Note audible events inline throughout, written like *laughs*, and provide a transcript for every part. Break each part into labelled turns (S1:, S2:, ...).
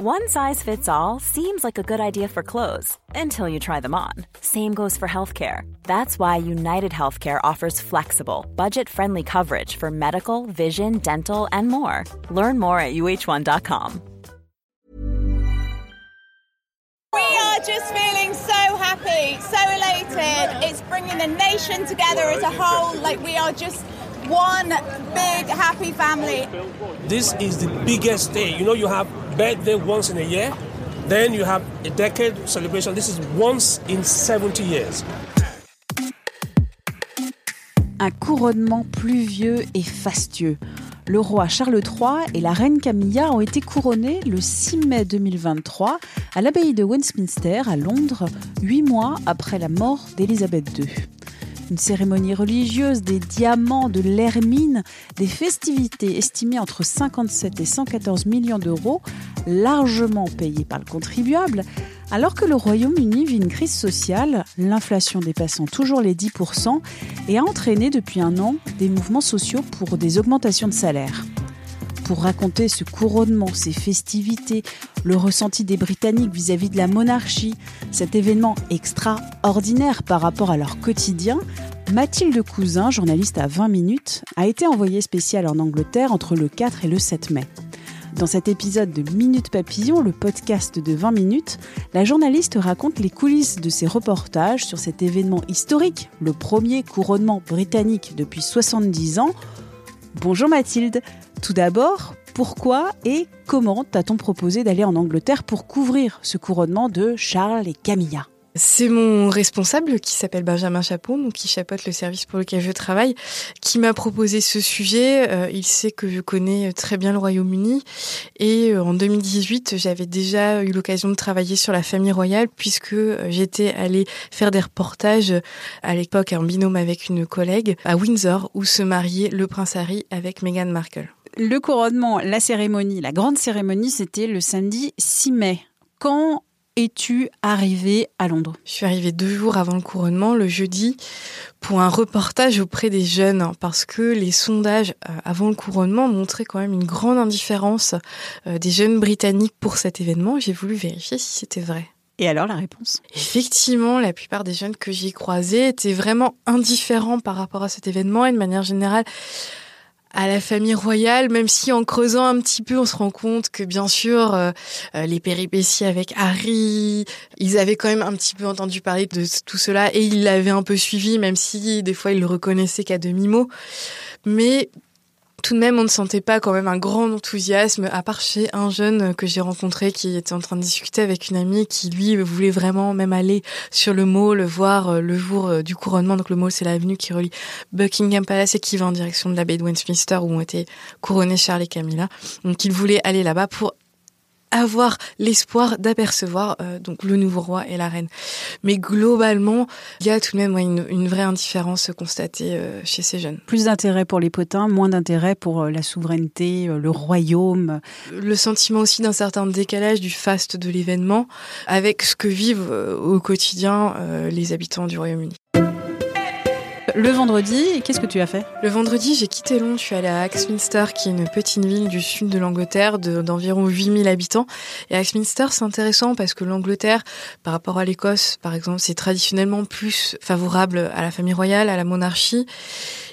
S1: One size fits all seems like a good idea for clothes until you try them on. Same goes for healthcare. That's why United Healthcare offers flexible, budget friendly coverage for medical, vision, dental, and more. Learn more at uh1.com.
S2: We are just feeling so happy, so elated. It's bringing the nation together as a whole. Like we are just one big happy family.
S3: This is the biggest day. You know, you have birthday once in a year, then you have a decade celebration. This is once in 70 years.
S4: Un couronnement pluvieux et fastueux. Le roi Charles III et la reine Camilla ont été couronnés le 6 mai 2023 à l'abbaye de Westminster à Londres, huit mois après la mort d'Élisabeth II une cérémonie religieuse, des diamants, de l'hermine, des festivités estimées entre 57 et 114 millions d'euros, largement payées par le contribuable, alors que le Royaume-Uni vit une crise sociale, l'inflation dépassant toujours les 10% et a entraîné depuis un an des mouvements sociaux pour des augmentations de salaire pour raconter ce couronnement, ces festivités, le ressenti des Britanniques vis-à-vis de la monarchie, cet événement extraordinaire par rapport à leur quotidien, Mathilde Cousin, journaliste à 20 minutes, a été envoyée spéciale en Angleterre entre le 4 et le 7 mai. Dans cet épisode de Minute Papillon, le podcast de 20 minutes, la journaliste raconte les coulisses de ses reportages sur cet événement historique, le premier couronnement britannique depuis 70 ans. Bonjour Mathilde, tout d'abord, pourquoi et comment t'a-t-on proposé d'aller en Angleterre pour couvrir ce couronnement de Charles et Camilla?
S5: C'est mon responsable qui s'appelle Benjamin donc qui chapeaute le service pour lequel je travaille, qui m'a proposé ce sujet. Euh, il sait que je connais très bien le Royaume-Uni et euh, en 2018, j'avais déjà eu l'occasion de travailler sur la famille royale puisque euh, j'étais allée faire des reportages à l'époque en binôme avec une collègue à Windsor où se mariait le prince Harry avec Meghan Markle.
S4: Le couronnement, la cérémonie, la grande cérémonie, c'était le samedi 6 mai. Quand es-tu arrivée à Londres?
S5: Je suis arrivée deux jours avant le couronnement, le jeudi, pour un reportage auprès des jeunes, parce que les sondages euh, avant le couronnement montraient quand même une grande indifférence euh, des jeunes britanniques pour cet événement. J'ai voulu vérifier si c'était vrai.
S4: Et alors la réponse?
S5: Effectivement, la plupart des jeunes que j'ai croisés étaient vraiment indifférents par rapport à cet événement et de manière générale à la famille royale, même si en creusant un petit peu, on se rend compte que bien sûr, euh, euh, les péripéties avec Harry, ils avaient quand même un petit peu entendu parler de tout cela et ils l'avaient un peu suivi, même si des fois ils le reconnaissaient qu'à demi-mot. Mais tout de même, on ne sentait pas quand même un grand enthousiasme, à part chez un jeune que j'ai rencontré qui était en train de discuter avec une amie qui, lui, voulait vraiment même aller sur le mall, voir euh, le jour euh, du couronnement. Donc le mall, c'est l'avenue qui relie Buckingham Palace et qui va en direction de la baie de Westminster où ont été couronnés Charles et Camilla. Donc il voulait aller là-bas pour avoir l'espoir d'apercevoir euh, donc le nouveau roi et la reine. Mais globalement, il y a tout de même une, vraie indifférence constatée euh, chez ces jeunes.
S4: Plus d'intérêt pour les potins, moins d'intérêt pour euh, la souveraineté, le royaume.
S5: Le sentiment aussi d'un certain décalage du faste de l'événement avec ce que vivent au quotidien les habitants du Royaume-Uni.
S4: Le vendredi, qu'est-ce que tu as fait
S5: Le vendredi, j'ai quitté Londres, je suis allée à Axminster, qui est une petite ville du sud de l'Angleterre d'environ 8000 habitants. Et Axminster, c'est intéressant parce que l'Angleterre, par rapport à l'Écosse, par exemple, c'est traditionnellement plus favorable à la famille royale, à la monarchie.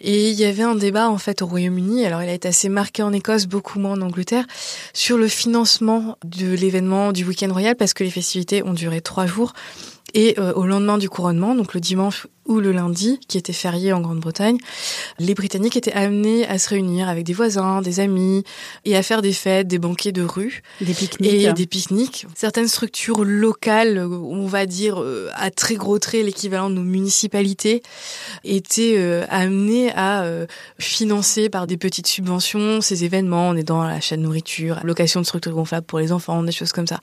S5: Et il y avait un débat en fait au Royaume-Uni, alors il a été assez marqué en Écosse, beaucoup moins en Angleterre, sur le financement de l'événement du week-end royal parce que les festivités ont duré trois jours. Et euh, au lendemain du couronnement, donc le dimanche ou le lundi, qui était férié en Grande-Bretagne, les Britanniques étaient amenés à se réunir avec des voisins, des amis, et à faire des fêtes, des banquets de rue.
S4: Des pique-niques.
S5: Et des pique-niques. Certaines structures locales, on va dire euh, à très gros traits l'équivalent de nos municipalités, étaient euh, amenées à financer par des petites subventions ces événements. On est dans la chaîne nourriture, location de structures gonflables pour les enfants, des choses comme ça.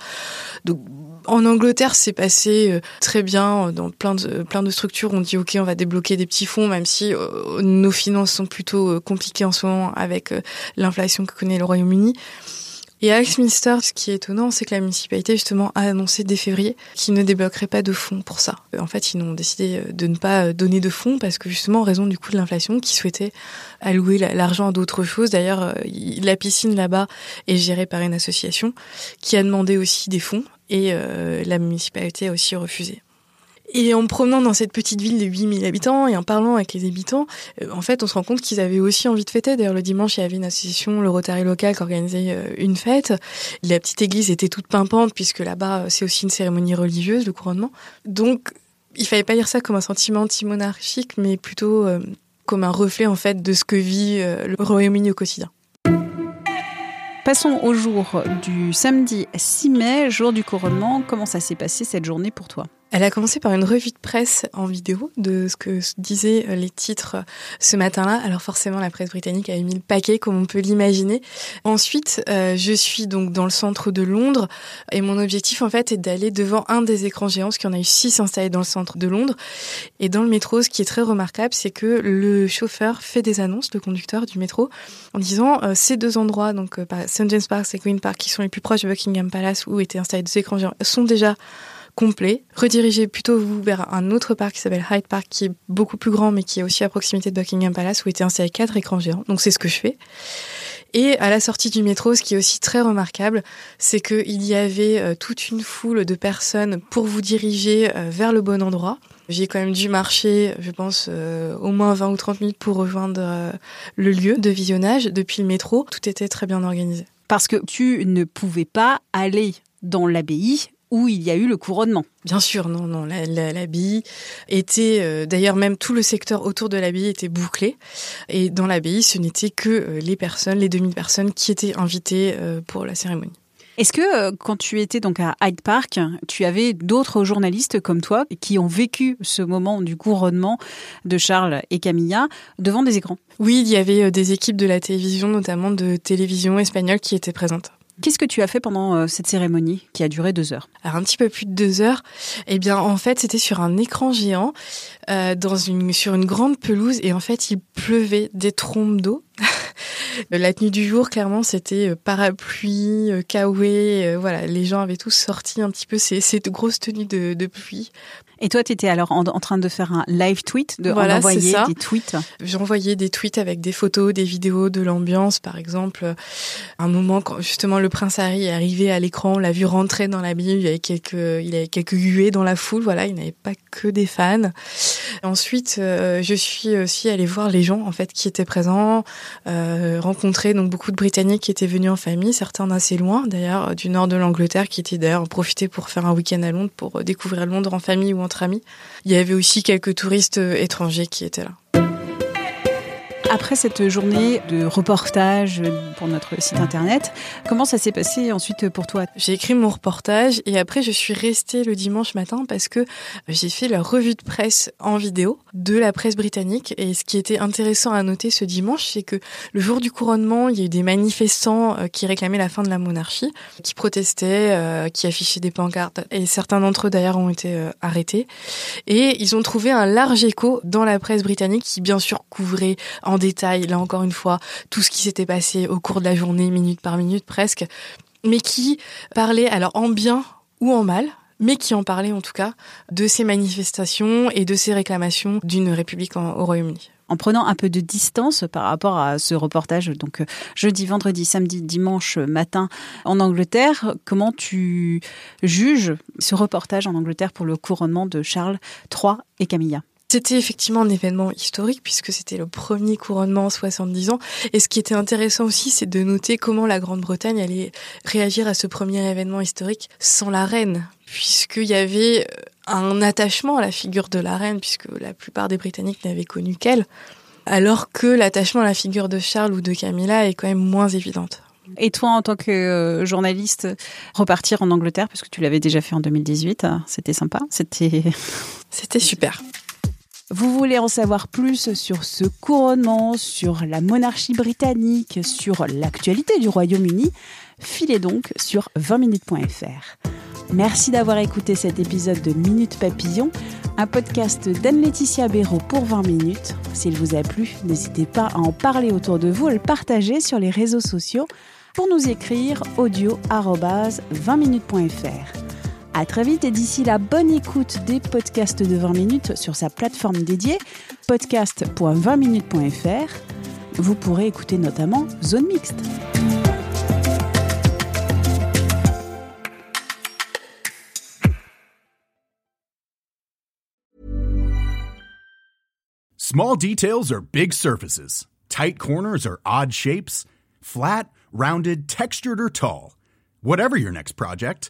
S5: Donc en Angleterre, c'est passé euh, très bien dans plein de, plein de structures. On dit OK, on va débloquer des petits fonds, même si euh, nos finances sont plutôt euh, compliquées en ce moment avec l'inflation que connaît le Royaume-Uni. Et à Axminster, ce qui est étonnant, c'est que la municipalité justement a annoncé dès février qu'ils ne débloqueraient pas de fonds pour ça. En fait, ils ont décidé de ne pas donner de fonds parce que justement en raison du coût de l'inflation, qu'ils souhaitaient allouer l'argent à d'autres choses. D'ailleurs, la piscine là-bas est gérée par une association qui a demandé aussi des fonds et euh, la municipalité a aussi refusé. Et en me promenant dans cette petite ville de 8000 habitants et en parlant avec les habitants, euh, en fait, on se rend compte qu'ils avaient aussi envie de fêter. D'ailleurs, le dimanche, il y avait une association, le Rotary local, qui organisait euh, une fête. La petite église était toute pimpante puisque là-bas, c'est aussi une cérémonie religieuse, le couronnement. Donc, il fallait pas dire ça comme un sentiment anti-monarchique, mais plutôt comme un reflet, en fait, de ce que vit le Royaume-Uni au quotidien.
S4: Passons au jour du samedi 6 mai, jour du couronnement. Comment ça s'est passé cette journée pour toi?
S5: Elle a commencé par une revue de presse en vidéo de ce que disaient euh, les titres euh, ce matin-là. Alors forcément, la presse britannique a mis le paquet, comme on peut l'imaginer. Ensuite, euh, je suis donc dans le centre de Londres et mon objectif, en fait, est d'aller devant un des écrans géants, parce qu'il y en a eu six installés dans le centre de Londres. Et dans le métro, ce qui est très remarquable, c'est que le chauffeur fait des annonces, le conducteur du métro, en disant ces deux endroits, donc St James Park et Queen Park, qui sont les plus proches de Buckingham Palace, où étaient installés deux écrans géants, sont déjà complet. Redirigez plutôt vous vers un autre parc qui s'appelle Hyde Park, qui est beaucoup plus grand, mais qui est aussi à proximité de Buckingham Palace, où étaient installés quatre écrans géants. Donc c'est ce que je fais. Et à la sortie du métro, ce qui est aussi très remarquable, c'est qu'il y avait euh, toute une foule de personnes pour vous diriger euh, vers le bon endroit. J'ai quand même dû marcher, je pense, euh, au moins 20 ou 30 minutes pour rejoindre le lieu de visionnage depuis le métro. Tout était très bien organisé.
S4: Parce que tu ne pouvais pas aller dans l'abbaye où il y a eu le couronnement.
S5: Bien sûr, non, non. L'abbaye était, euh, d'ailleurs, même tout le secteur autour de l'abbaye était bouclé. Et dans l'abbaye, ce n'était que euh, les personnes, les 2000 personnes qui étaient invitées euh, pour la cérémonie.
S4: Est-ce que quand tu étais donc à Hyde Park, tu avais d'autres journalistes comme toi qui ont vécu ce moment du couronnement de Charles et Camilla devant des écrans?
S5: Oui, il y avait des équipes de la télévision, notamment de télévision espagnole, qui étaient présentes.
S4: Qu'est-ce que tu as fait pendant euh, cette cérémonie qui a duré deux heures?
S5: Un petit peu plus de deux heures. Eh bien, en fait, c'était sur un écran géant, euh, dans une sur une grande pelouse, et en fait, il pleuvait des trombes d'eau. *laughs* La tenue du jour, clairement, c'était euh, parapluie, kawaii. Voilà, les gens avaient tous sorti un petit peu ces, ces grosses tenues de, de pluie
S4: et toi, tu étais alors en, train de faire un live tweet, de
S5: voilà,
S4: envoyer des tweets
S5: J'envoyais des tweets avec des photos, des vidéos de l'ambiance, par exemple. Un moment quand justement le prince Harry est arrivé à l'écran, on l'a vu rentrer dans la Bible, il y avait quelques, il avait quelques huées dans la foule, voilà, il n'avait pas que des fans. Ensuite, euh, je suis aussi allée voir les gens en fait qui étaient présents, euh, rencontrer donc beaucoup de Britanniques qui étaient venus en famille, certains d'assez loin, d'ailleurs du nord de l'Angleterre, qui étaient d'ailleurs profité pour faire un week-end à Londres, pour découvrir Londres en famille ou entre amis. Il y avait aussi quelques touristes étrangers qui étaient là.
S4: Après cette journée de reportage pour notre site internet, comment ça s'est passé ensuite pour toi?
S5: J'ai écrit mon reportage et après je suis restée le dimanche matin parce que j'ai fait la revue de presse en vidéo de la presse britannique. Et ce qui était intéressant à noter ce dimanche, c'est que le jour du couronnement, il y a eu des manifestants euh, qui réclamaient la fin de la monarchie, qui protestaient, euh, qui affichaient des pancartes. Et certains d'entre eux d'ailleurs ont été euh, arrêtés. Et ils ont trouvé un large écho dans la presse britannique qui bien sûr couvrait en détail, là encore une fois, tout ce qui s'était passé au cours de la journée, minute par minute presque, mais qui parlait alors en bien ou en mal, mais qui en parlait en tout cas de ces manifestations et de ces réclamations d'une république au Royaume-Uni.
S4: En prenant un peu de distance par rapport à ce reportage, donc euh, jeudi, vendredi, samedi, dimanche matin en Angleterre, comment tu juges ce reportage en Angleterre pour le couronnement de Charles III et Camilla?
S5: C'était effectivement un événement historique puisque c'était le premier couronnement en 70 ans. Et ce qui était intéressant aussi, c'est de noter comment la Grande-Bretagne allait réagir à ce premier événement historique sans la reine, puisqu'il y avait euh, un attachement à la figure de la reine, puisque la plupart des Britanniques n'avaient connu qu'elle, alors que l'attachement à la figure de Charles ou de Camilla est quand même moins évidente.
S4: Et toi, en tant que euh, journaliste, repartir en Angleterre, parce que tu l'avais déjà fait en 2018, c'était sympa, c'était...
S5: C'était super.
S4: Vous voulez en savoir plus sur ce couronnement, sur la monarchie britannique, sur l'actualité du Royaume-Uni Filez donc sur 20minutes.fr. Merci d'avoir écouté cet épisode de Minute Papillon, un podcast d'Anne-Laetitia Béraud pour 20 minutes. S'il vous a plu, n'hésitez pas à en parler autour de vous, à le partager sur les réseaux sociaux pour nous écrire audio 20minutes.fr. À très vite et d'ici la bonne écoute des podcasts de 20 minutes sur sa plateforme dédiée podcast.20minutes.fr. Vous pourrez écouter notamment Zone Mixte.
S6: Small details are big surfaces. Tight corners are odd shapes. Flat, rounded, textured, or tall. Whatever your next project,